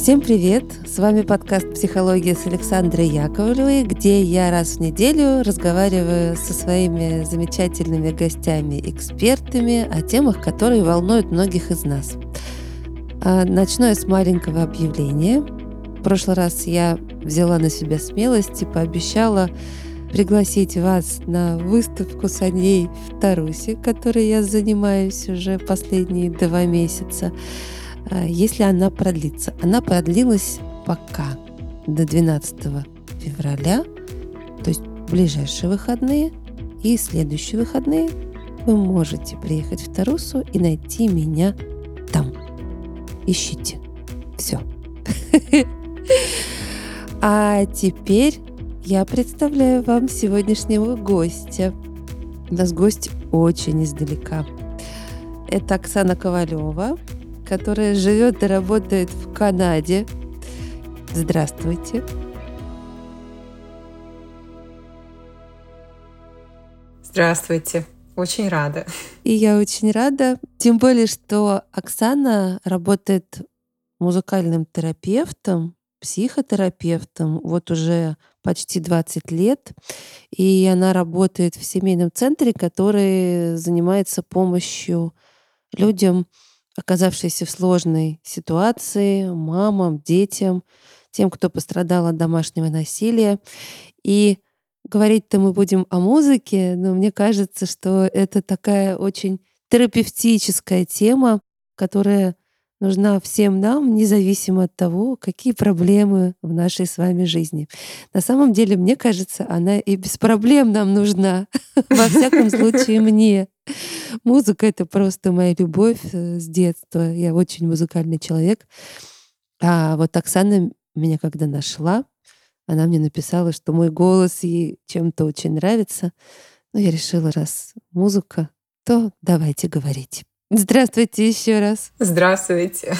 Всем привет! С вами подкаст «Психология» с Александрой Яковлевой, где я раз в неделю разговариваю со своими замечательными гостями-экспертами о темах, которые волнуют многих из нас. А, начну я с маленького объявления. В прошлый раз я взяла на себя смелость и пообещала пригласить вас на выставку саней в Тарусе, которой я занимаюсь уже последние два месяца. А, если она продлится. Она продлилась пока до 12 февраля, то есть ближайшие выходные и следующие выходные вы можете приехать в Тарусу и найти меня там. Ищите. Все. А теперь я представляю вам сегодняшнего гостя. У нас гость очень издалека. Это Оксана Ковалева, которая живет и работает в Канаде. Здравствуйте. Здравствуйте. Очень рада. И я очень рада. Тем более, что Оксана работает музыкальным терапевтом, психотерапевтом вот уже почти 20 лет. И она работает в семейном центре, который занимается помощью людям, оказавшиеся в сложной ситуации, мамам, детям, тем, кто пострадал от домашнего насилия. И говорить-то мы будем о музыке, но мне кажется, что это такая очень терапевтическая тема, которая нужна всем нам, независимо от того, какие проблемы в нашей с вами жизни. На самом деле, мне кажется, она и без проблем нам нужна. Во всяком случае, мне. Музыка — это просто моя любовь э, с детства. Я очень музыкальный человек. А вот Оксана меня когда нашла, она мне написала, что мой голос ей чем-то очень нравится. Ну, я решила, раз музыка, то давайте говорить. Здравствуйте еще раз. Здравствуйте.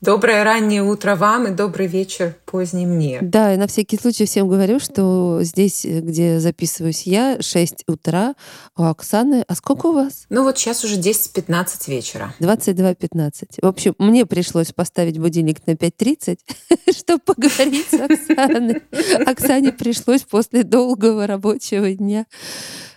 Доброе раннее утро вам и добрый вечер поздний мне. Да, и на всякий случай всем говорю, что здесь, где записываюсь я, 6 утра, у Оксаны... А сколько у вас? Ну вот сейчас уже 10-15 вечера. 22.15. В общем, мне пришлось поставить будильник на 5.30, чтобы поговорить с Оксаной. Оксане пришлось после долгого рабочего дня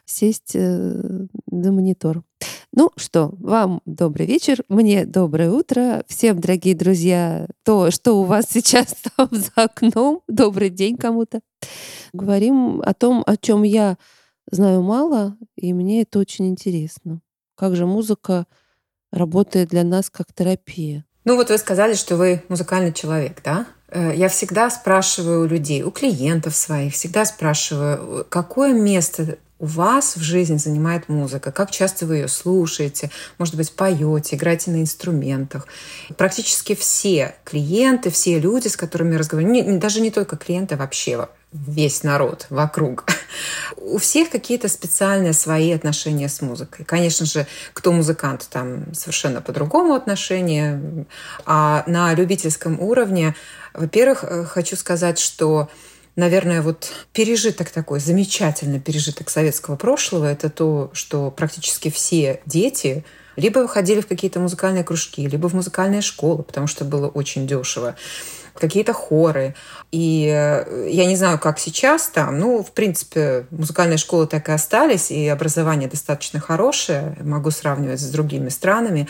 сесть э, на монитор. Ну что, вам добрый вечер, мне доброе утро, всем, дорогие друзья, то, что у вас сейчас там за окном, добрый день кому-то. Говорим о том, о чем я знаю мало, и мне это очень интересно. Как же музыка работает для нас как терапия? Ну вот вы сказали, что вы музыкальный человек, да? Э, я всегда спрашиваю у людей, у клиентов своих, всегда спрашиваю, какое место у вас в жизни занимает музыка? Как часто вы ее слушаете? Может быть, поете, играете на инструментах? Практически все клиенты, все люди, с которыми я разговариваю, не, даже не только клиенты, а вообще весь народ вокруг. У всех какие-то специальные свои отношения с музыкой. Конечно же, кто музыкант, там совершенно по-другому отношения. А на любительском уровне, во-первых, э, хочу сказать, что наверное, вот пережиток такой, замечательный пережиток советского прошлого, это то, что практически все дети либо ходили в какие-то музыкальные кружки, либо в музыкальные школы, потому что было очень дешево какие-то хоры. И э, я не знаю, как сейчас там. Ну, в принципе, музыкальные школы так и остались, и образование достаточно хорошее. Могу сравнивать с другими странами.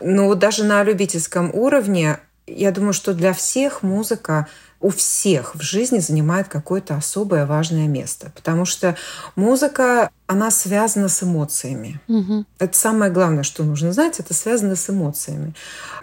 Но даже на любительском уровне, я думаю, что для всех музыка у всех в жизни занимает какое-то особое важное место, потому что музыка, она связана с эмоциями. Угу. Это самое главное, что нужно знать, это связано с эмоциями.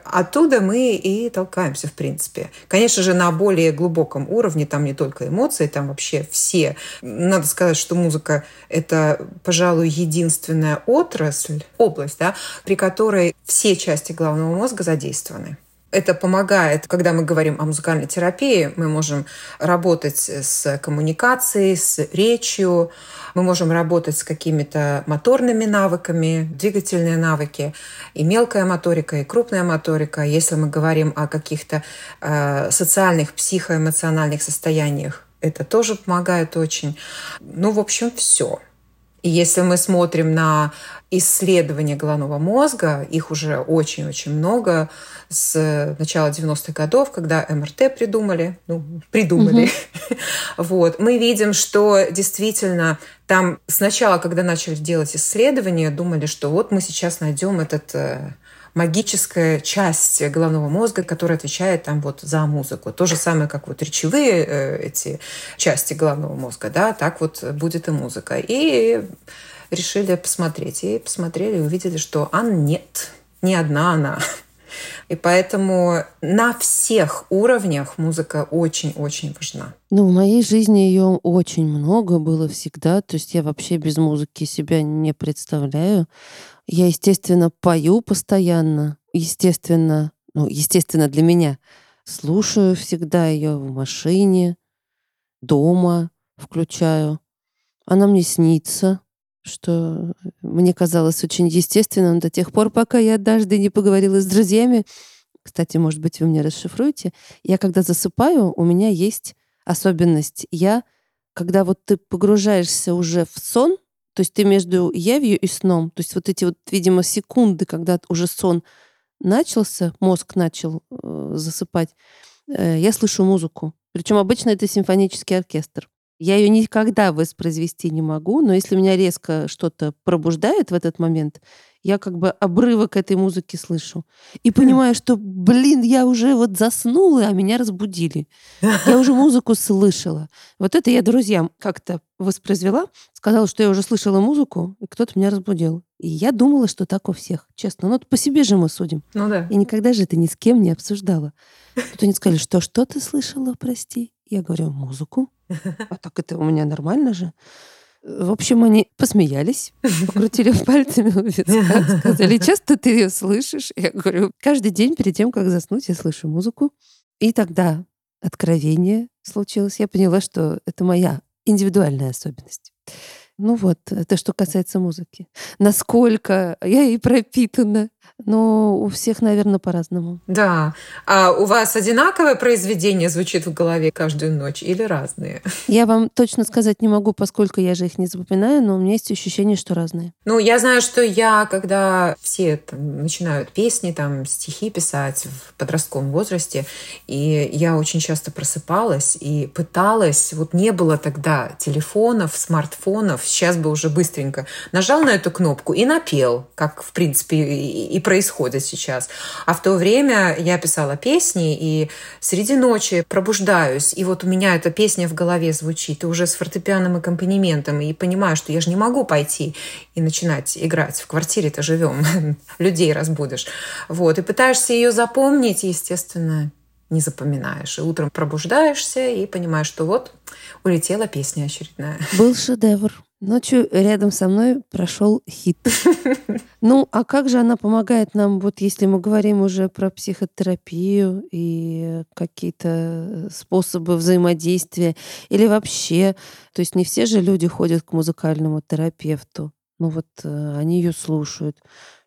Оттуда мы и толкаемся, в принципе. Конечно же, на более глубоком уровне, там не только эмоции, там вообще все. Надо сказать, что музыка — это, пожалуй, единственная отрасль, область, да, при которой все части головного мозга задействованы. Это помогает, когда мы говорим о музыкальной терапии, мы можем работать с коммуникацией, с речью, мы можем работать с какими-то моторными навыками, двигательные навыки, и мелкая моторика, и крупная моторика. Если мы говорим о каких-то э, социальных, психоэмоциональных состояниях, это тоже помогает очень. Ну, в общем, все. И если мы смотрим на исследования головного мозга, их уже очень-очень много с начала 90-х годов, когда МРТ придумали, ну, придумали. Угу. вот, мы видим, что действительно там сначала, когда начали делать исследования, думали, что вот мы сейчас найдем этот э, магическая часть головного мозга, которая отвечает там вот за музыку. То же самое, как вот речевые э, эти части головного мозга, да, так вот будет и музыка. И решили посмотреть. И посмотрели увидели, что а нет, не одна она. И поэтому на всех уровнях музыка очень-очень важна. Ну, в моей жизни ее очень много было всегда. То есть я вообще без музыки себя не представляю. Я, естественно, пою постоянно. Естественно, ну, естественно, для меня. Слушаю всегда ее в машине, дома включаю. Она мне снится, что мне казалось очень естественным до тех пор, пока я однажды не поговорила с друзьями. Кстати, может быть, вы мне расшифруете. Я когда засыпаю, у меня есть особенность. Я, когда вот ты погружаешься уже в сон, то есть ты между явью и сном, то есть вот эти вот, видимо, секунды, когда уже сон начался, мозг начал э, засыпать, э, я слышу музыку. Причем обычно это симфонический оркестр. Я ее никогда воспроизвести не могу, но если меня резко что-то пробуждает в этот момент, я как бы обрывок этой музыки слышу. И хм. понимаю, что, блин, я уже вот заснула, а меня разбудили. Я уже музыку слышала. Вот это я друзьям как-то воспроизвела, сказала, что я уже слышала музыку, и кто-то меня разбудил. И я думала, что так у всех, честно. Ну, по себе же мы судим. Ну да. И никогда же это ни с кем не обсуждала. Тут они сказали, что что ты слышала, прости? Я говорю, музыку. А так это у меня нормально же. В общем, они посмеялись, покрутили пальцами у виска, сказали, часто ты ее слышишь? Я говорю, каждый день перед тем, как заснуть, я слышу музыку. И тогда откровение случилось. Я поняла, что это моя индивидуальная особенность. Ну вот, это что касается музыки. Насколько я и пропитана но у всех, наверное, по-разному. Да. А у вас одинаковое произведение звучит в голове каждую ночь или разные? Я вам точно сказать не могу, поскольку я же их не запоминаю, но у меня есть ощущение, что разные. Ну, я знаю, что я, когда все там, начинают песни, там, стихи писать в подростковом возрасте, и я очень часто просыпалась и пыталась, вот не было тогда телефонов, смартфонов, сейчас бы уже быстренько нажал на эту кнопку и напел, как, в принципе, и происходит сейчас. А в то время я писала песни, и среди ночи пробуждаюсь, и вот у меня эта песня в голове звучит, и уже с фортепианным аккомпанементом, и понимаю, что я же не могу пойти и начинать играть. В квартире-то живем, людей разбудишь. Вот, и пытаешься ее запомнить, естественно, не запоминаешь. И утром пробуждаешься и понимаешь, что вот улетела песня очередная. Был шедевр. Ночью рядом со мной прошел хит. Ну, а как же она помогает нам, вот если мы говорим уже про психотерапию и какие-то способы взаимодействия или вообще, то есть не все же люди ходят к музыкальному терапевту. Ну вот э, они ее слушают.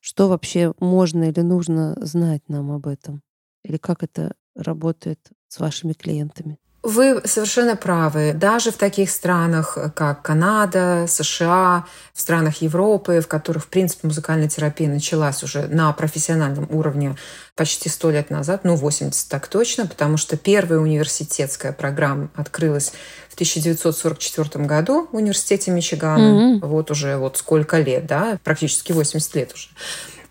Что вообще можно или нужно знать нам об этом? Или как это работает с вашими клиентами? Вы совершенно правы. Даже в таких странах, как Канада, США, в странах Европы, в которых, в принципе, музыкальная терапия началась уже на профессиональном уровне почти сто лет назад, ну, 80 так точно, потому что первая университетская программа открылась в 1944 году в университете Мичигана. Mm-hmm. Вот уже вот сколько лет, да, практически 80 лет уже.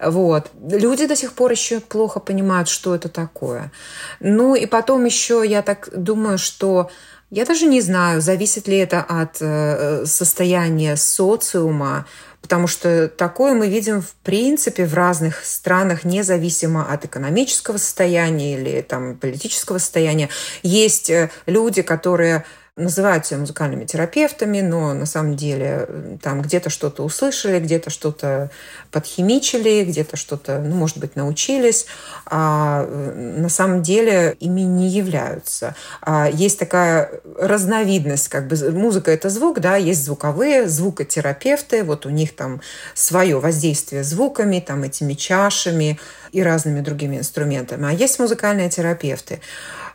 Вот. Люди до сих пор еще плохо понимают, что это такое. Ну и потом еще я так думаю, что я даже не знаю, зависит ли это от э, состояния социума, потому что такое мы видим в принципе в разных странах, независимо от экономического состояния или там, политического состояния. Есть э, люди, которые называют себя музыкальными терапевтами, но на самом деле там где-то что-то услышали, где-то что-то подхимичили, где-то что-то, ну, может быть, научились, а э, на самом деле ими не являются. А есть такая разновидность, как бы музыка — это звук, да, есть звуковые, звукотерапевты, вот у них там свое воздействие звуками, там этими чашами и разными другими инструментами. А есть музыкальные терапевты.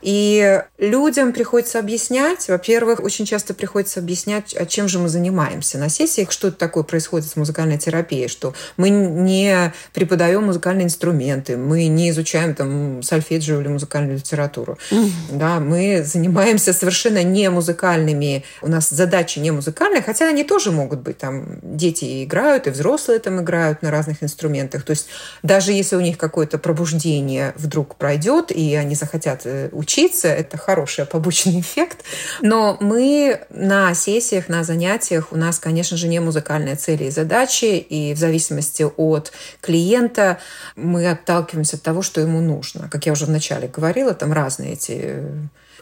И людям приходится объяснять, во-первых, очень часто приходится объяснять, а чем же мы занимаемся на сессиях, что такое происходит с музыкальной терапией, что мы не преподаем музыкальные инструменты, мы не изучаем там сольфеджио или музыкальную литературу. Mm. Да, мы занимаемся совершенно не музыкальными, у нас задачи не музыкальные, хотя они тоже могут быть, там дети играют, и взрослые там играют на разных инструментах. То есть даже если у них какое-то пробуждение вдруг пройдет, и они захотят учиться, э, учиться, это хороший побочный эффект. Но мы на сессиях, на занятиях, у нас, конечно же, не музыкальные цели и задачи, и в зависимости от клиента мы отталкиваемся от того, что ему нужно. Как я уже вначале говорила, там разные эти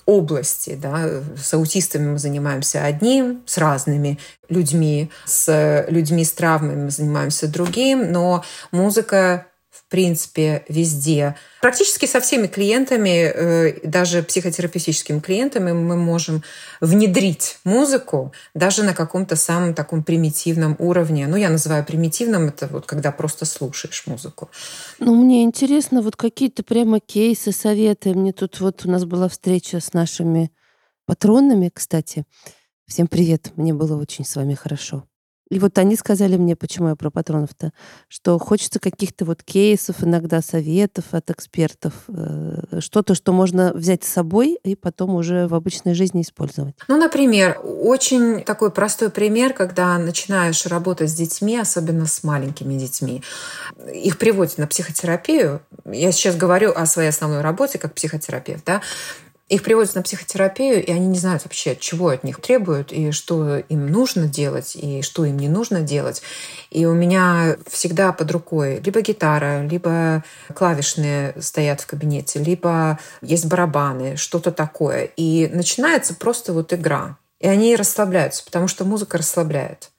области. Да. С аутистами мы занимаемся одним, с разными людьми, с людьми с травмами мы занимаемся другим, но музыка принципе, везде. Практически со всеми клиентами, э, даже психотерапевтическими клиентами, мы можем внедрить музыку даже на каком-то самом таком примитивном уровне. Ну, я называю примитивным, это вот когда просто слушаешь музыку. Ну, мне интересно, вот какие-то прямо кейсы, советы. Мне тут вот у нас была встреча с нашими патронами, кстати. Всем привет, мне было очень с вами хорошо. И вот они сказали мне, почему я про патронов-то, что хочется каких-то вот кейсов, иногда советов от экспертов, э, что-то, что можно взять с собой и потом уже в обычной жизни использовать. Ну, например, очень такой простой пример, когда начинаешь работать с детьми, особенно с маленькими детьми. Их приводят на психотерапию. Я сейчас говорю о своей основной работе как психотерапевт. Да? Их приводят на психотерапию, и они не знают вообще, чего от них требуют, и что им нужно делать, и что им не нужно делать. И у меня всегда под рукой либо гитара, либо клавишные стоят в кабинете, либо есть барабаны, что-то такое. И начинается просто вот игра. И они расслабляются, потому что музыка расслабляет.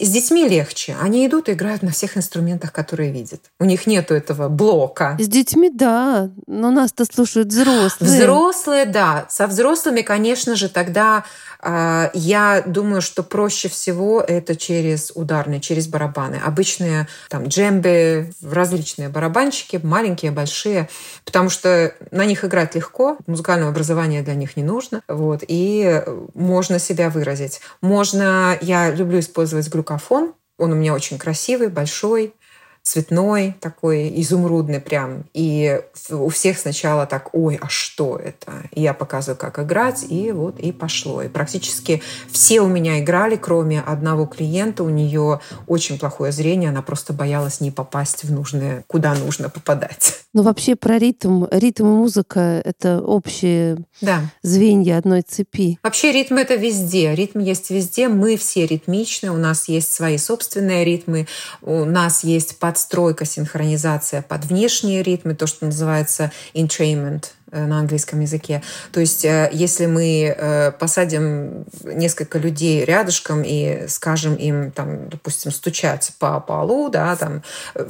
С детьми легче. Они идут и играют на всех инструментах, которые видят. У них нету этого блока. С детьми, да. Но нас-то слушают взрослые. Взрослые, да. Со взрослыми, конечно же, тогда а, я думаю, что проще всего это через ударные, через барабаны. Обычные там джембы, различные барабанчики, маленькие, большие, потому что на них играть легко, музыкального образования для них не нужно, вот, и можно себя выразить. Можно, я люблю использовать глюкофон, он у меня очень красивый, большой, цветной, такой изумрудный прям. И у всех сначала так, ой, а что это? И я показываю, как играть, и вот и пошло. И практически все у меня играли, кроме одного клиента. У нее очень плохое зрение, она просто боялась не попасть в нужное, куда нужно попадать. Ну вообще про ритм. Ритм и музыка — это общие да. звенья одной цепи. Вообще ритм — это везде. Ритм есть везде. Мы все ритмичны, у нас есть свои собственные ритмы, у нас есть подстройка, синхронизация под внешние ритмы, то, что называется entrainment э, на английском языке. То есть, э, если мы э, посадим несколько людей рядышком и скажем им, там, допустим, стучать по полу, да, там,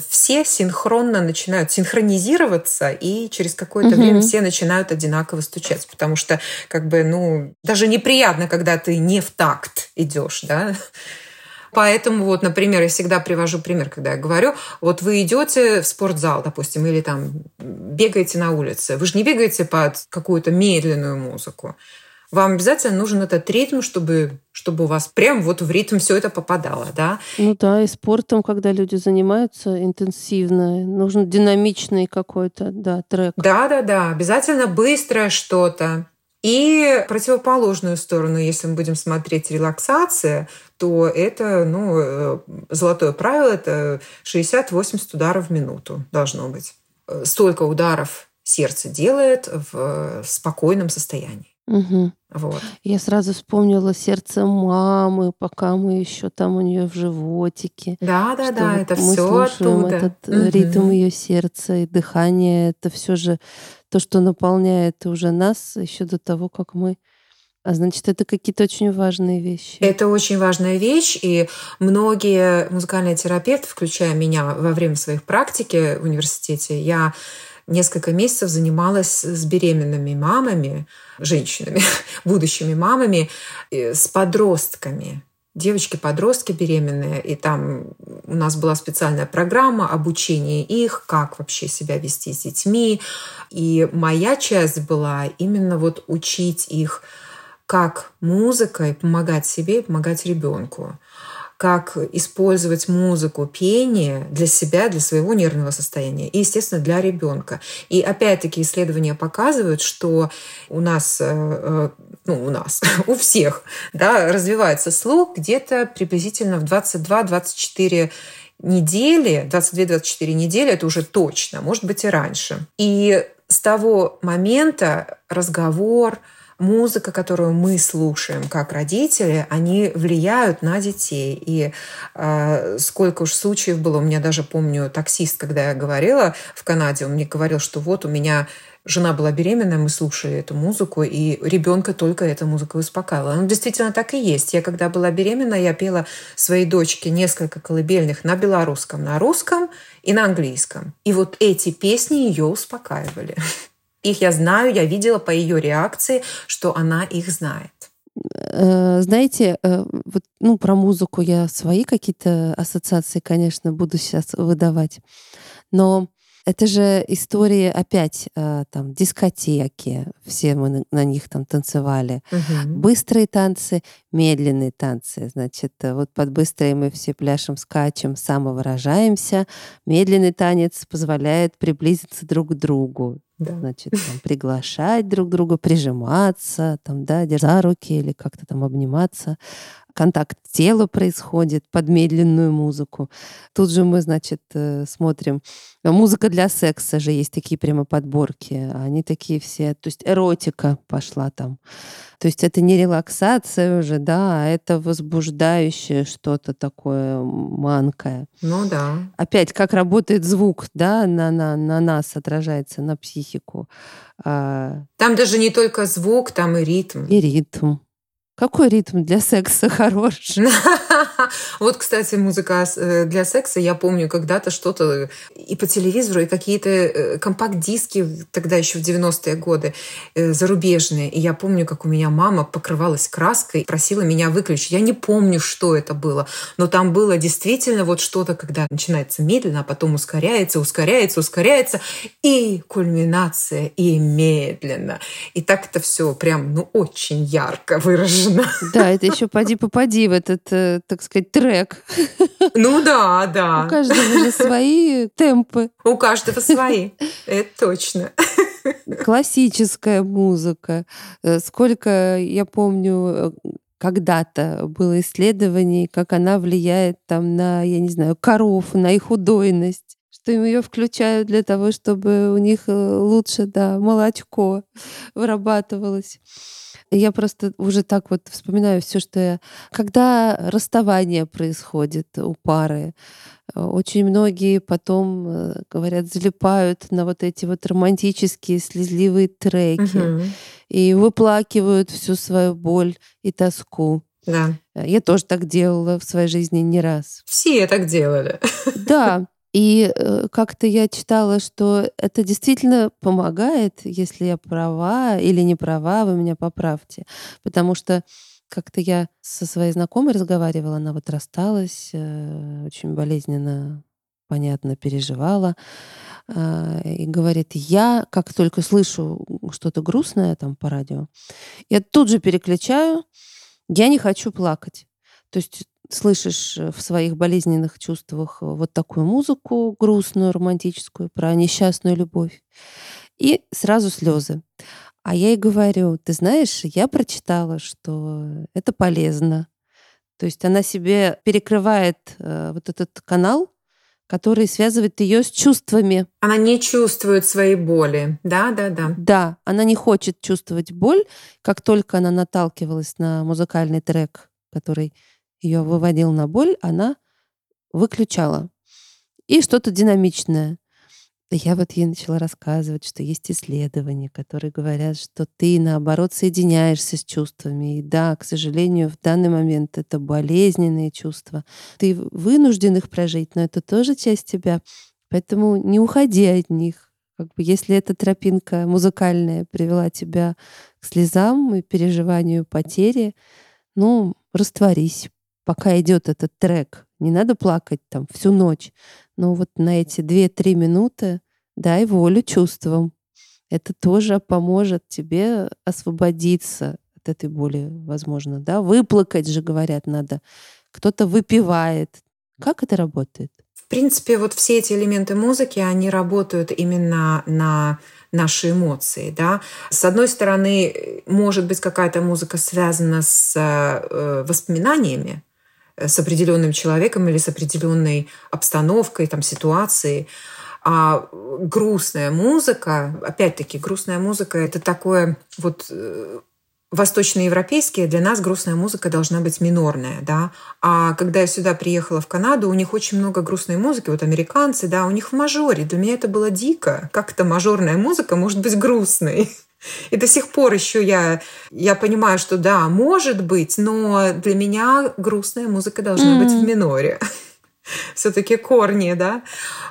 все синхронно начинают синхронизироваться, и через какое-то угу. время все начинают одинаково стучать, потому что, как бы, ну, даже неприятно, когда ты не в такт идешь, да, Поэтому вот, например, я всегда привожу пример, когда я говорю, вот вы идете в спортзал, допустим, или там бегаете на улице. Вы же не бегаете под какую-то медленную музыку. Вам обязательно нужен этот ритм, чтобы, чтобы у вас прям вот в ритм все это попадало, да? Ну да, и спортом, когда люди занимаются интенсивно, нужен динамичный какой-то, да, трек. Да-да-да, обязательно быстрое что-то. И противоположную сторону, если мы будем смотреть релаксация, то это, ну, э, золотое правило, это 60-80 ударов в минуту должно быть. Э, столько ударов сердце делает в спокойном состоянии. Угу. Вот. Я сразу вспомнила сердце мамы, пока мы еще там у нее в животике. Да, да, да, вот это все оттуда. Этот угу. ритм ее сердца и дыхание, это все же то, что наполняет уже нас еще до того, как мы а значит, это какие-то очень важные вещи. Это очень важная вещь, и многие музыкальные терапевты, включая меня во время своих практики в университете, я несколько месяцев занималась с беременными мамами, женщинами, будущими мамами, с подростками. девочки-подростки беременные, и там у нас была специальная программа обучения их, как вообще себя вести с детьми. И моя часть была именно вот учить их, как музыкой помогать себе и помогать ребенку как использовать музыку, пение для себя, для своего нервного состояния и, естественно, для ребенка. И опять-таки исследования показывают, что у нас, э, э, ну, у нас, у всех, да, развивается слух где-то приблизительно в 22-24 недели, 22-24 недели, это уже точно, может быть и раньше. И с того момента разговор, музыка, которую мы слушаем как родители, они влияют на детей. И э, сколько уж случаев было, у меня даже помню таксист, когда я говорила в Канаде, он мне говорил, что вот у меня жена была беременная, мы слушали эту музыку, и ребенка только эта музыка успокаивала. Ну, действительно так и есть. Я когда была беременна, я пела своей дочке несколько колыбельных на белорусском, на русском и на английском. И вот эти песни ее успокаивали. Их я знаю, я видела по ее реакции, что она их знает. Э, знаете, э, вот, ну, про музыку я свои какие-то ассоциации, конечно, буду сейчас выдавать. Но это же истории опять э, там дискотеки, все мы на, на них там танцевали. Угу. Быстрые танцы, медленные танцы. Значит, вот под быстрые мы все пляшем, скачем, самовыражаемся. Медленный танец позволяет приблизиться друг к другу. Да. Значит, там, приглашать друг друга, прижиматься, там, да, за руки или как-то там обниматься. Контакт тела происходит под медленную музыку. Тут же мы, значит, э, смотрим. Музыка для секса же есть такие прямо подборки. Они такие все. То есть эротика пошла там. То есть это не релаксация уже, да, а это возбуждающее что-то такое манкое. Ну да. Опять, как работает звук, да, на, на, на нас отражается, на психику. А там даже не только звук, там и ритм. И ритм. Какой ритм для секса хорош? Вот, кстати, музыка э, для секса. Я помню когда-то что-то и по телевизору, и какие-то э, компакт-диски тогда еще в 90-е годы э, зарубежные. И я помню, как у меня мама покрывалась краской, просила меня выключить. Я не помню, что это было, но там было действительно вот что-то, когда начинается медленно, а потом ускоряется, ускоряется, ускоряется, и кульминация, и медленно. И так это все прям, ну, очень ярко выражено. Да, это еще поди попади в этот, так сказать, трек. Ну да, да. У каждого же свои темпы. У каждого свои, это точно. Классическая музыка. Э, сколько, я помню, э, когда-то было исследований, как она влияет там на, я не знаю, коров, на их удойность что им ее включают для того, чтобы у них лучше, да, молочко вырабатывалось. Я просто уже так вот вспоминаю все, что я... Когда расставание происходит у пары, э, очень многие потом, э, говорят, залипают на вот эти вот романтические слезливые треки угу. и выплакивают всю свою боль и тоску. Да. Э, я тоже так делала в своей жизни не раз. Все так делали. Да, и э, как-то я читала, что это действительно помогает, если я права или не права, вы меня поправьте. Потому что как-то я со своей знакомой разговаривала, она вот рассталась, э, очень болезненно, понятно, переживала. Э, и говорит, я как только слышу что-то грустное там по радио, я тут же переключаю, я не хочу плакать. То есть слышишь э, в своих болезненных чувствах э, вот такую музыку грустную, романтическую, про несчастную любовь, и сразу слезы. А я ей говорю, ты знаешь, я прочитала, что это полезно. То есть она себе перекрывает э, вот этот канал, который связывает ее с чувствами. Она не чувствует своей боли. Да, да, да. Да, она не хочет чувствовать боль. Как только она наталкивалась на музыкальный трек, который ее выводил на боль, она выключала. И что-то динамичное. Я вот ей начала рассказывать, что есть исследования, которые говорят, что ты, наоборот, соединяешься с чувствами. И да, к сожалению, в данный момент это болезненные чувства. Ты вынужден их прожить, но это тоже часть тебя. Поэтому не уходи от них. Как бы, если эта тропинка музыкальная привела тебя к слезам и переживанию потери, ну, растворись, пока идет этот трек. Не надо плакать там всю ночь. Но вот на эти 2-3 минуты дай волю чувствам. Это тоже поможет тебе освободиться от этой боли, возможно, да? Выплакать же, говорят, надо. Кто-то выпивает. Как это работает? В принципе, вот все эти элементы музыки, они работают именно на наши эмоции. Да? С одной стороны, может быть какая-то музыка связана с э, воспоминаниями, с определенным человеком или с определенной обстановкой, там, ситуацией. А грустная музыка, опять-таки, грустная музыка это такое вот э, восточноевропейские, для нас грустная музыка должна быть минорная, да. А когда я сюда приехала в Канаду, у них очень много грустной музыки, вот американцы, да, у них в мажоре. Для меня это было дико. Как это мажорная музыка может быть грустной? И до сих пор еще я, я понимаю, что да, может быть, но для меня грустная музыка должна mm-hmm. быть в миноре. Все-таки корни, да.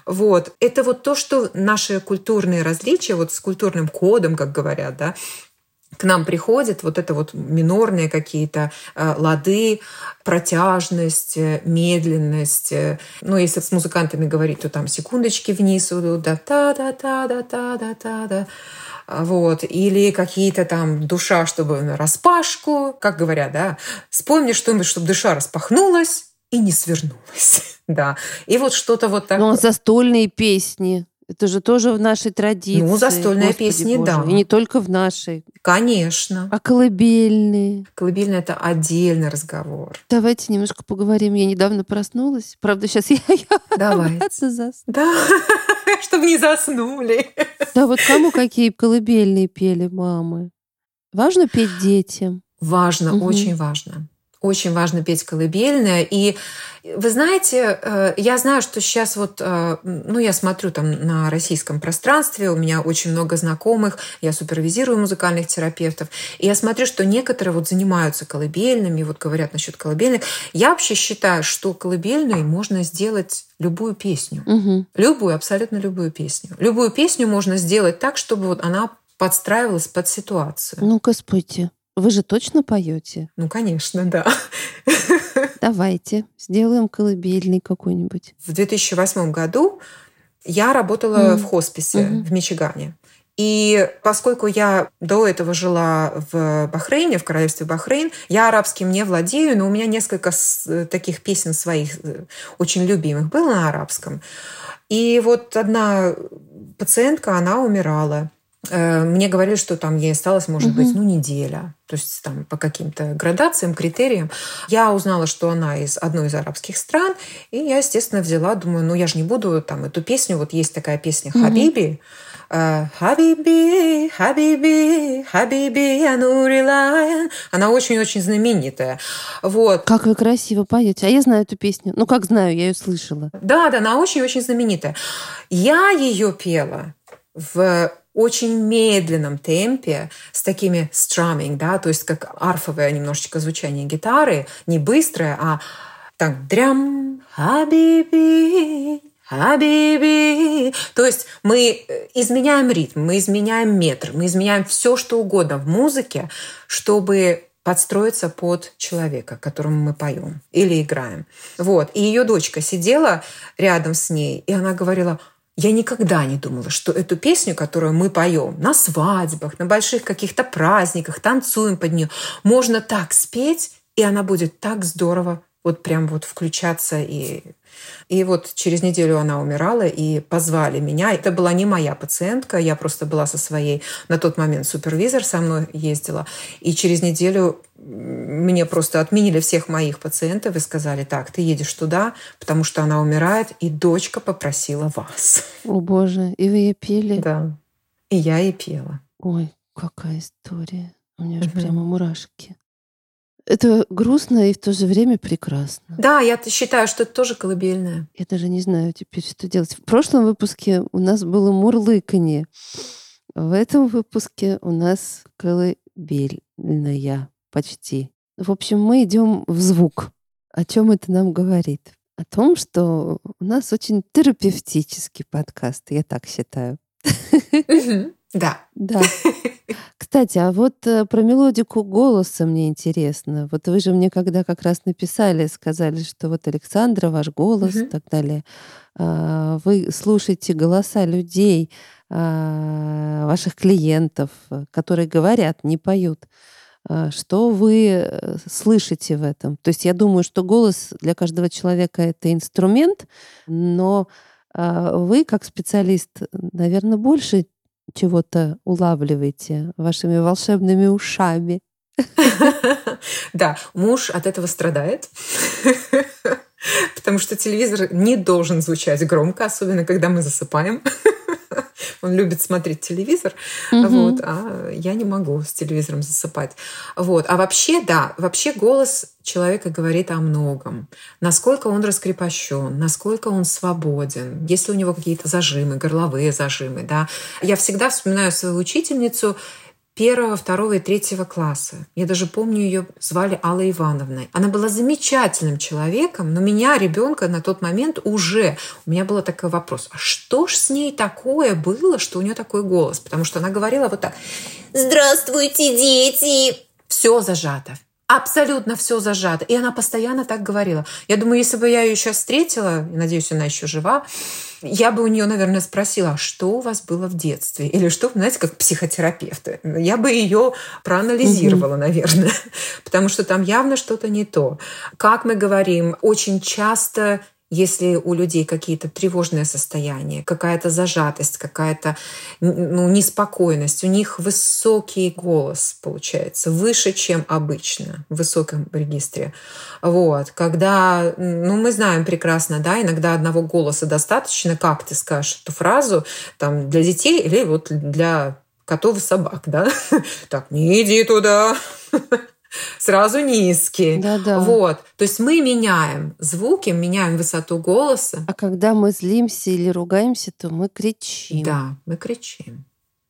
Вот. Это вот то, что наши культурные различия, вот с культурным кодом, как говорят, да, к нам приходит вот это вот минорные какие-то э, лады, протяжность, э, медленность. Э, ну, если с музыкантами говорить, то там секундочки вниз идут, да та да та да та да та да вот, или какие-то там душа, чтобы распашку, как говорят, да, вспомни что-нибудь, чтобы душа распахнулась и не свернулась, да, и вот что-то вот такое. Ну, застольные песни. Это же тоже в нашей традиции. Ну, застольные Господи песни, Боже. да. И не только в нашей. Конечно. А колыбельные? Колыбельные – это отдельный разговор. Давайте немножко поговорим. Я недавно проснулась. Правда, сейчас я, я Давай. засну. Да, чтобы не заснули. Да, вот кому какие колыбельные пели мамы? Важно петь детям? Важно, угу. очень важно очень важно петь колыбельное. И вы знаете, э, я знаю, что сейчас вот, э, ну, я смотрю там на российском пространстве, у меня очень много знакомых, я супервизирую музыкальных терапевтов, и я смотрю, что некоторые вот занимаются колыбельными, вот говорят насчет колыбельных. Я вообще считаю, что колыбельной можно сделать любую песню. Угу. Любую, абсолютно любую песню. Любую песню можно сделать так, чтобы вот она подстраивалась под ситуацию. Ну-ка, спойте. Вы же точно поете? Ну, конечно, да. Давайте сделаем колыбельный какой-нибудь. В 2008 году я работала mm. в хосписе mm-hmm. в Мичигане. И поскольку я до этого жила в Бахрейне, в королевстве Бахрейн, я арабским не владею, но у меня несколько таких песен своих э, очень любимых было на арабском. И вот одна пациентка, она умирала. Э, мне говорили, что там ей осталось, может угу. быть, ну, неделя. То есть там по каким-то градациям, критериям. Я узнала, что она из одной из арабских стран, и я, естественно, взяла, думаю, ну, я же не буду там эту песню, вот есть такая песня «Хабиби», э, Хабиби, Хабиби, Хабиби, Анурилаян. Она очень-очень знаменитая. Вот. Как вы красиво поете. А я знаю эту песню. Ну, как знаю, я ее слышала. Да, да, она очень-очень знаменитая. Я ее пела в очень медленном темпе, с такими strumming, да, то есть как арфовое немножечко звучание гитары, не быстрое, а так дрям, хабиби, Хабиби. То есть мы э, изменяем ритм, мы изменяем метр, мы изменяем все, что угодно в музыке, чтобы подстроиться под человека, которому мы поем или играем. Вот. И ее дочка сидела рядом с ней, и она говорила, я никогда не думала, что эту песню, которую мы поем на свадьбах, на больших каких-то праздниках, танцуем под нее, можно так спеть, и она будет так здорово вот прям вот включаться и и вот через неделю она умирала, и позвали меня. Это была не моя пациентка, я просто была со своей, на тот момент супервизор со мной ездила. И через неделю мне просто отменили всех моих пациентов и сказали, так, ты едешь туда, потому что она умирает, и дочка попросила вас. О боже, и вы ей пели? Да, и я ей пела. Ой, какая история. У меня же прямо мурашки. Это грустно и в то же время прекрасно. Да, я считаю, что это тоже колыбельное. Я даже не знаю теперь, что делать. В прошлом выпуске у нас было мурлыканье. В этом выпуске у нас колыбельная почти. В общем, мы идем в звук. О чем это нам говорит? О том, что у нас очень терапевтический подкаст, я так считаю. Да. Да. Кстати, а вот э, про мелодику голоса мне интересно. Вот вы же мне когда как раз написали, сказали, что вот Александра, ваш голос и так далее. А, вы слушаете голоса людей, а, ваших клиентов, которые говорят, не поют. А, что вы э, слышите в этом? То есть я думаю, что голос для каждого человека это инструмент, но вы, как специалист, наверное, больше чего-то улавливаете вашими волшебными ушами. Да, муж от этого страдает, потому что телевизор не должен звучать громко, особенно когда мы засыпаем. Он любит смотреть телевизор, угу. вот, а я не могу с телевизором засыпать. Вот. А вообще, да, вообще голос человека говорит о многом. Насколько он раскрепощен, насколько он свободен, если у него какие-то зажимы, горловые зажимы. Да. Я всегда вспоминаю свою учительницу, первого, второго и третьего класса. Я даже помню ее звали Алла Ивановна. Она была замечательным человеком, но меня, ребенка, на тот момент уже, у меня был такой вопрос, а что ж с ней такое было, что у нее такой голос? Потому что она говорила вот так, «Здравствуйте, дети!» Все зажато, абсолютно все зажато. И она постоянно так говорила. Я думаю, если бы я ее сейчас встретила, надеюсь, она еще жива, я бы у нее, наверное, спросила, а что у вас было в детстве? Или что, знаете, как психотерапевты. Я бы ее проанализировала, угу. наверное, потому что там явно что-то не то. Как мы говорим, очень часто если у людей какие-то тревожные состояния, какая-то зажатость, какая-то ну, неспокойность, у них высокий голос получается, выше, чем обычно в высоком регистре. Вот. Когда, ну, мы знаем прекрасно, да, иногда одного голоса достаточно, как ты скажешь эту фразу, там, для детей или вот для котов и собак, да? Так, не иди туда, сразу низкий. Да-да. Вот. То есть мы меняем звуки, меняем высоту голоса. А когда мы злимся или ругаемся, то мы кричим. Да, мы кричим.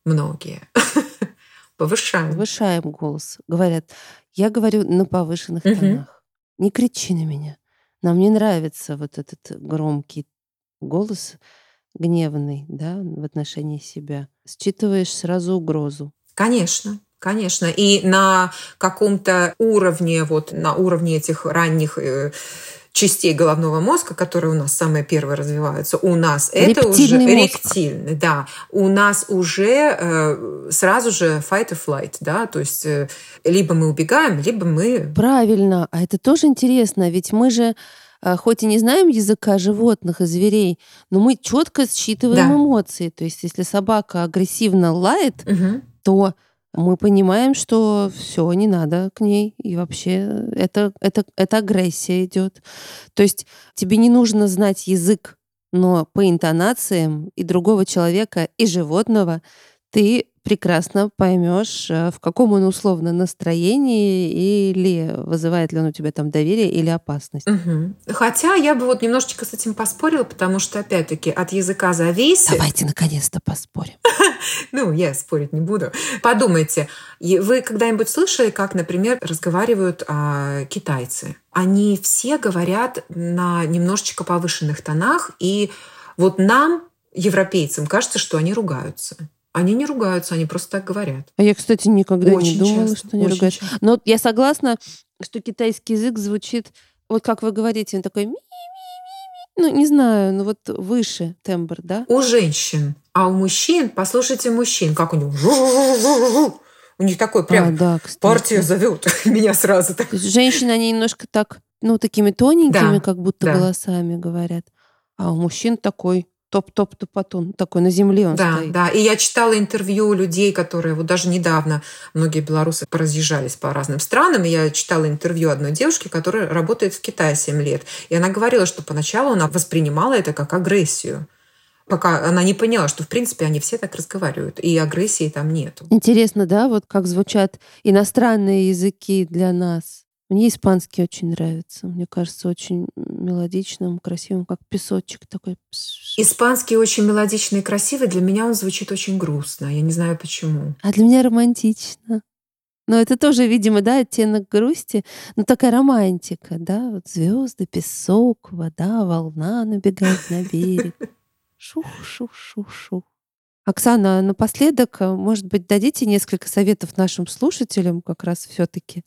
Многие. Повышаем. Повышаем голос. Говорят, я говорю на повышенных тонах. Не кричи на меня. Нам не нравится вот этот громкий голос, гневный, да, в отношении себя. Считываешь сразу угрозу. Конечно. Конечно. И на каком-то уровне, вот на уровне этих ранних э, частей головного мозга, которые у нас самые первые развиваются, у нас это уже ректильный, да, у нас уже э, сразу же fight or flight, да, то есть э, либо мы убегаем, либо мы... Правильно, а это тоже интересно, ведь мы же э, хоть и не знаем языка животных и зверей, но мы четко считываем да. эмоции. То есть, если собака агрессивно лает, угу. то мы понимаем, что все, не надо к ней, и вообще это, это, это агрессия идет. То есть тебе не нужно знать язык, но по интонациям и другого человека, и животного ты прекрасно поймешь, э, в каком он условно настроении или вызывает ли он у тебя там доверие или опасность. Угу. Хотя я бы вот немножечко с этим поспорила, потому что, опять-таки, от языка зависит. Давайте наконец-то поспорим. Ну, я спорить не буду. Подумайте, вы когда-нибудь слышали, как, например, разговаривают а, китайцы? Они все говорят на немножечко повышенных тонах, и вот нам, европейцам, кажется, что они ругаются. Они не ругаются, они просто так говорят. А я, кстати, никогда очень не думала, часто, что они ругаются. Часто. Но я согласна, что китайский язык звучит, вот как вы говорите, он такой ну, не знаю, ну вот выше тембр, да? У женщин. А у мужчин, послушайте мужчин, как у них у них такой прям а, да, партия зовет меня сразу. Так. женщины, они немножко так, ну, такими тоненькими, да, как будто да. голосами говорят. А у мужчин такой топ-топ-топотун, такой на земле он да, стоит. Да, и я читала интервью людей, которые вот даже недавно, многие белорусы поразъезжались по разным странам, и я читала интервью одной девушки, которая работает в Китае 7 лет. И она говорила, что поначалу она воспринимала это как агрессию пока она не поняла, что, в принципе, они все так разговаривают, и агрессии там нету. Интересно, да, вот как звучат иностранные языки для нас. Мне испанский очень нравится. Мне кажется, очень мелодичным, красивым, как песочек такой. Испанский очень мелодичный и красивый. Для меня он звучит очень грустно. Я не знаю почему. А для меня романтично. Но это тоже, видимо, да, оттенок грусти, но такая романтика, да, вот звезды, песок, вода, волна набегает на берег. Шух-шух-шух-шух. Оксана, напоследок, э, может быть, дадите несколько советов нашим слушателям как раз все-таки,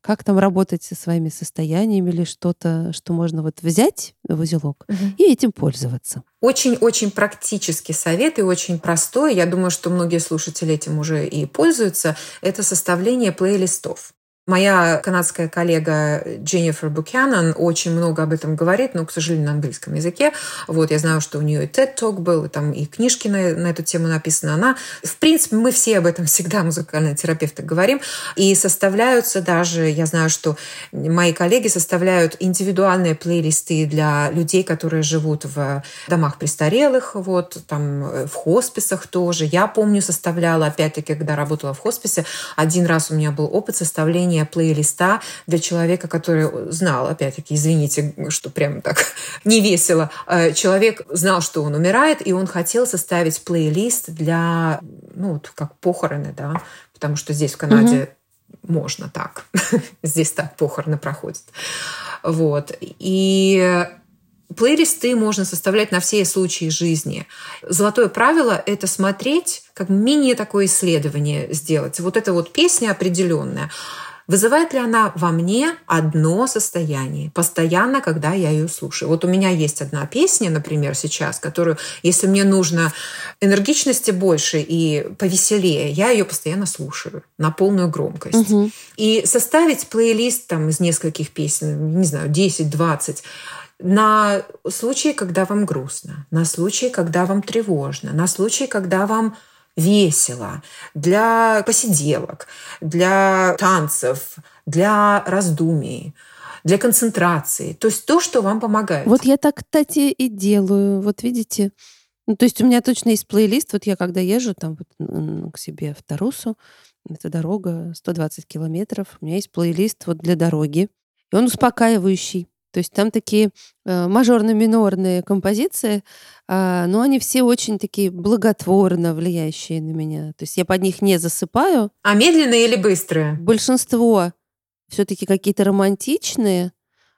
как там работать со своими состояниями или что-то, что можно вот взять в узелок угу. и этим пользоваться. Очень-очень практический совет и очень простой. Я думаю, что многие слушатели этим уже и пользуются. Это составление плейлистов. Моя канадская коллега Дженнифер Букянан очень много об этом говорит, но, к сожалению, на английском языке. Вот, я знаю, что у нее и TED Talk был, и там и книжки на, на эту тему написаны. Она, в принципе, мы все об этом всегда, музыкальные терапевты, говорим. И составляются даже, я знаю, что мои коллеги составляют индивидуальные плейлисты для людей, которые живут в домах престарелых, вот, там, в хосписах тоже. Я помню, составляла, опять-таки, когда работала в хосписе, один раз у меня был опыт составления создания плейлиста для человека, который знал, опять-таки, извините, что прям так не весело, э, человек знал, что он умирает, и он хотел составить плейлист для, ну, вот как похороны, да, потому что здесь в Канаде угу. можно так, здесь так похороны проходят. Вот. И Плейлисты можно составлять на все случаи жизни. Золотое правило — это смотреть, как мини такое исследование сделать. Вот эта вот песня определенная. Вызывает ли она во мне одно состояние, постоянно, когда я ее слушаю? Вот у меня есть одна песня, например, сейчас, которую, если мне нужно энергичности больше и повеселее, я ее постоянно слушаю на полную громкость. Угу. И составить плейлист там из нескольких песен, не знаю, 10-20, на случай, когда вам грустно, на случай, когда вам тревожно, на случай, когда вам весело, для посиделок, для танцев, для раздумий для концентрации. То есть то, что вам помогает. Вот я так, кстати, и делаю. Вот видите, ну, то есть у меня точно есть плейлист. Вот я когда езжу там вот, к себе в Тарусу, это дорога 120 километров, у меня есть плейлист вот для дороги. И он успокаивающий. То есть там такие э, мажорно-минорные композиции, э, но они все очень такие благотворно влияющие на меня. То есть я под них не засыпаю. А медленные или быстрые? Большинство все-таки какие-то романтичные,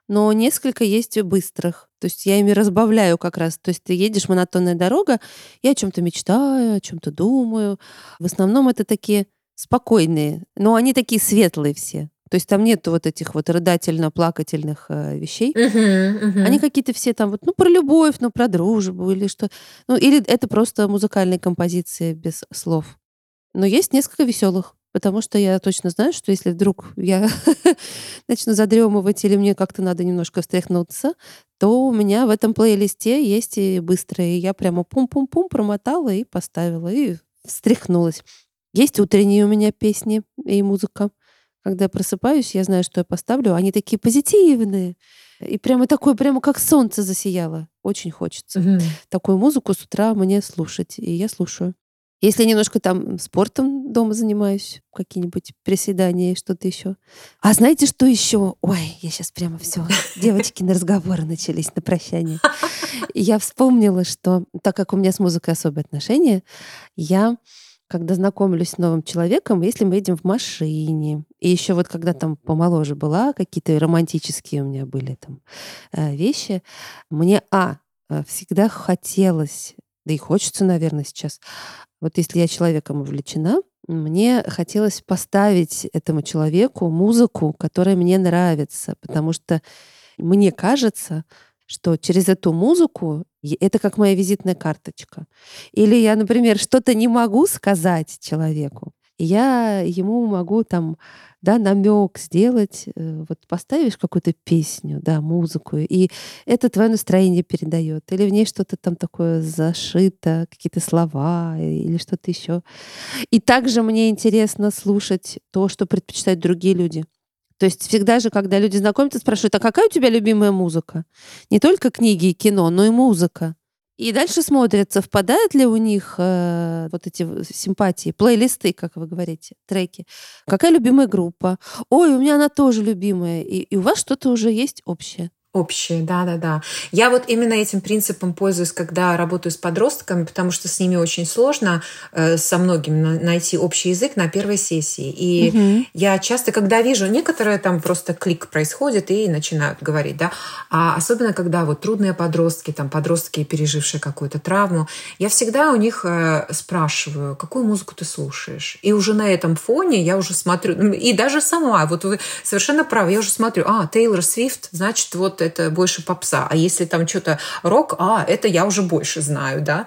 но несколько есть быстрых. То есть я ими разбавляю как раз. То есть ты едешь монотонная дорога, я о чем-то мечтаю, о чем-то думаю. В основном это такие спокойные, но они такие светлые все. То есть там нету вот этих вот рыдательно-плакательных э, вещей. Uh-huh, uh-huh. Они какие-то все там вот, ну, про любовь, ну, про дружбу или что. Ну, или это просто музыкальные композиции без слов. Но есть несколько веселых, потому что я точно знаю, что если вдруг я начну задремывать или мне как-то надо немножко встряхнуться, то у меня в этом плейлисте есть и быстрые. И я прямо пум-пум-пум промотала и поставила, и встряхнулась. Есть утренние у меня песни и музыка. Когда я просыпаюсь, я знаю, что я поставлю. Они такие позитивные. И прямо такое, прямо как солнце засияло. Очень хочется. Угу. Такую музыку с утра мне слушать. И я слушаю. Если немножко там спортом дома занимаюсь, какие-нибудь приседания, что-то еще. А знаете, что еще? Ой, я сейчас прямо все. Девочки на разговоры начались на прощание. И я вспомнила, что так как у меня с музыкой особые отношения, я когда знакомлюсь с новым человеком, если мы едем в машине, и еще вот когда там помоложе была, какие-то романтические у меня были там э, вещи, мне, а, э, всегда хотелось, да и хочется, наверное, сейчас, вот если я человеком увлечена, мне хотелось поставить этому человеку музыку, которая мне нравится, потому что мне кажется, что через эту музыку это как моя визитная карточка. Или я, например, что-то не могу сказать человеку, я ему могу там да, намек сделать, э, вот поставишь какую-то песню, да, музыку, и это твое настроение передает. Или в ней что-то там такое зашито, какие-то слова или что-то еще. И также мне интересно слушать то, что предпочитают другие люди. То есть всегда же, когда люди знакомятся, спрашивают, а какая у тебя любимая музыка? Не только книги и кино, но и музыка. И дальше смотрят, совпадают ли у них э, вот эти симпатии, плейлисты, как вы говорите, треки. Какая любимая группа? Ой, у меня она тоже любимая. И, и у вас что-то уже есть общее. Общие, да-да-да. Я вот именно этим принципом пользуюсь, когда работаю с подростками, потому что с ними очень сложно э, со многими найти общий язык на первой сессии. И угу. я часто, когда вижу, некоторые там просто клик происходит и начинают говорить, да, а особенно когда вот трудные подростки, там подростки, пережившие какую-то травму, я всегда у них э, спрашиваю, какую музыку ты слушаешь? И уже на этом фоне я уже смотрю, и даже сама, вот вы совершенно правы, я уже смотрю, а, Тейлор Свифт, значит, вот это больше попса. А если там что-то рок, а, это я уже больше знаю, да.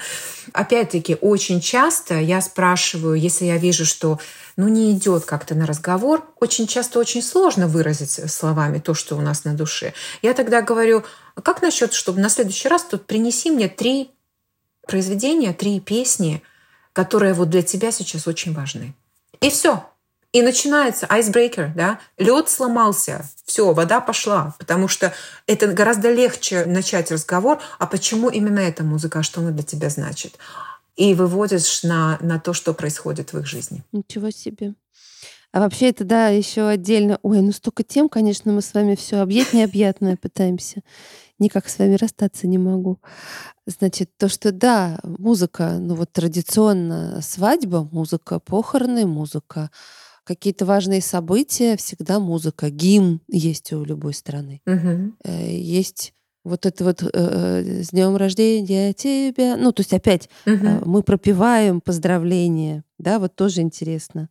Опять-таки, очень часто я спрашиваю, если я вижу, что ну, не идет как-то на разговор, очень часто очень сложно выразить словами то, что у нас на душе. Я тогда говорю, а как насчет, чтобы на следующий раз тут принеси мне три произведения, три песни, которые вот для тебя сейчас очень важны. И все. И начинается айсбрейкер, да, лед сломался, все, вода пошла, потому что это гораздо легче начать разговор, а почему именно эта музыка, что она для тебя значит, и выводишь на, на то, что происходит в их жизни. Ничего себе. А вообще это, да, еще отдельно. Ой, ну столько тем, конечно, мы с вами все объять необъятное пытаемся. Никак с вами расстаться не могу. Значит, то, что да, музыка, ну вот традиционно свадьба, музыка похороны, музыка какие-то важные события, всегда музыка. Гимн есть у любой страны. Угу. Есть вот это вот э, э, с днем рождения тебя. Ну, то есть опять угу. э, мы пропиваем поздравления, да, вот тоже интересно.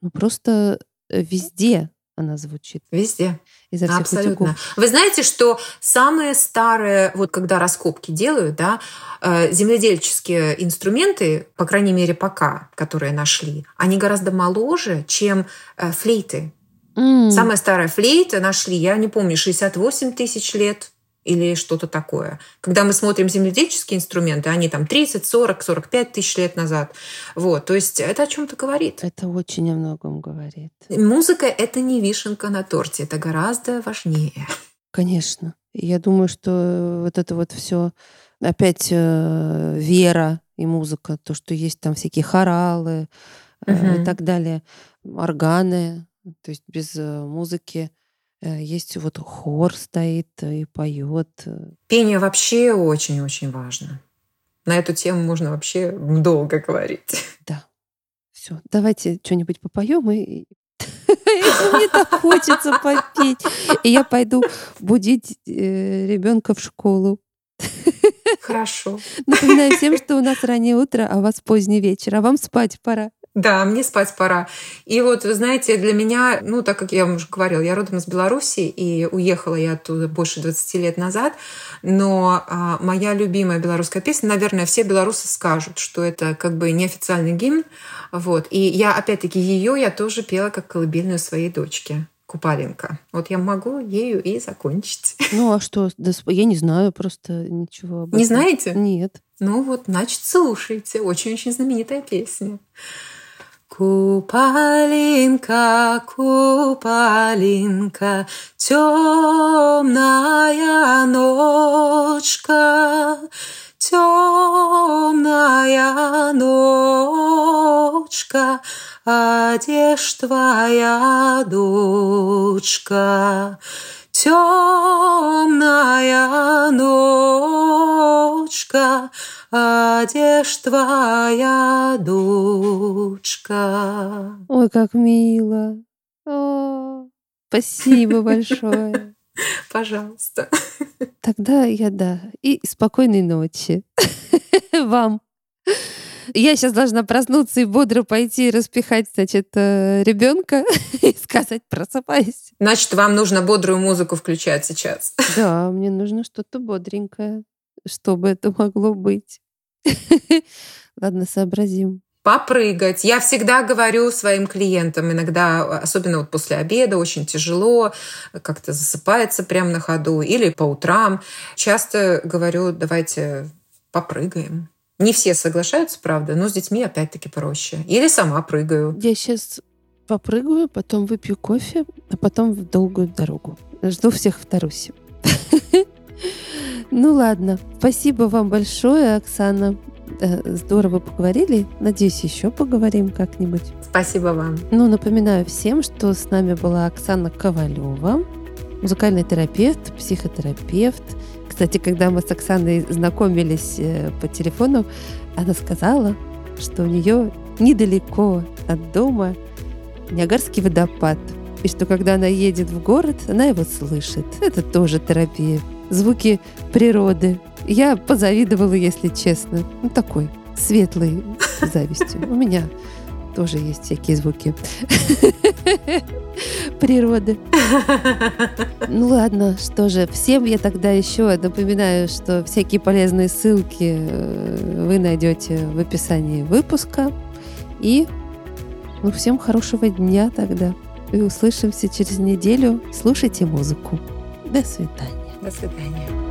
Ну, просто везде она звучит. Везде. Изо всех Абсолютно. Утюгов. Вы знаете, что самые старые, вот когда раскопки делают, да, э, земледельческие инструменты, по крайней мере пока, которые нашли, они гораздо моложе, чем э, флейты. Mm. Самая старая флейта нашли, я не помню, 68 тысяч лет или что-то такое. Когда мы смотрим земледельческие инструменты, они там 30, 40, 45 тысяч лет назад. Вот, то есть это о чем-то говорит. Это очень о многом говорит. Музыка — это не вишенка на торте, это гораздо важнее. Конечно. Я думаю, что вот это вот все опять э, вера и музыка, то, что есть там всякие хоралы э, угу. и так далее, органы, то есть без э, музыки есть вот хор стоит и поет. Э. Пение вообще очень-очень важно. На эту тему можно вообще долго говорить. Да. Все, давайте что-нибудь попоем и мне так хочется попеть. И я пойду будить э, ребенка в школу. Хорошо. Напоминаю всем, что у нас раннее утро, а у вас поздний вечер, а вам спать пора. Да, мне спать пора. И вот, вы знаете, для меня, ну, так как я вам уже говорила, я родом из Беларуси, и уехала я оттуда больше 20 лет назад, но а, моя любимая белорусская песня, наверное, все белорусы скажут, что это как бы неофициальный гимн, вот. И я, опять-таки, ее я тоже пела как колыбельную своей дочке. Купаленко. Вот я могу ею и закончить. Ну а что? Я не знаю просто ничего об этом. Не знаете? Нет. Ну вот, значит, слушайте. Очень-очень знаменитая песня. Купалинка, купалинка, темная ночка, темная ночка, одежь твоя дочка. Темная ночка, одежь твоя дочка. Ой, как мило. О, спасибо большое. Пожалуйста. Тогда я да. И спокойной ночи вам. Я сейчас должна проснуться и бодро пойти распихать, значит, э, ребенка и сказать просыпайся. Значит, вам нужно бодрую музыку включать сейчас. Да, мне нужно что-то бодренькое, чтобы это могло быть. Ладно, сообразим попрыгать. Я всегда говорю своим клиентам, иногда, особенно вот после обеда, очень тяжело, как-то засыпается прямо на ходу или по утрам. Часто говорю, давайте попрыгаем. Не все соглашаются, правда, но с детьми опять-таки проще. Или сама прыгаю. Я сейчас попрыгаю, потом выпью кофе, а потом в долгую дорогу. Жду всех в Тарусе. Ну ладно, спасибо вам большое, Оксана. Э, здорово поговорили. Надеюсь, еще поговорим как-нибудь. Спасибо вам. Ну, напоминаю всем, что с нами была Оксана Ковалева, музыкальный терапевт, психотерапевт. Кстати, когда мы с Оксаной знакомились э, по телефону, она сказала, что у нее недалеко от дома Ниагарский водопад. И что когда она едет в город, она его слышит. Это тоже терапия. Звуки природы. Я позавидовала, если честно. Ну, такой светлой завистью. У меня тоже есть всякие звуки природы. Ну ладно, что же, всем я тогда еще напоминаю, что всякие полезные ссылки э, вы найдете в описании выпуска. И ну, всем хорошего дня тогда. И услышимся через неделю. Слушайте музыку. До свидания. До свидания.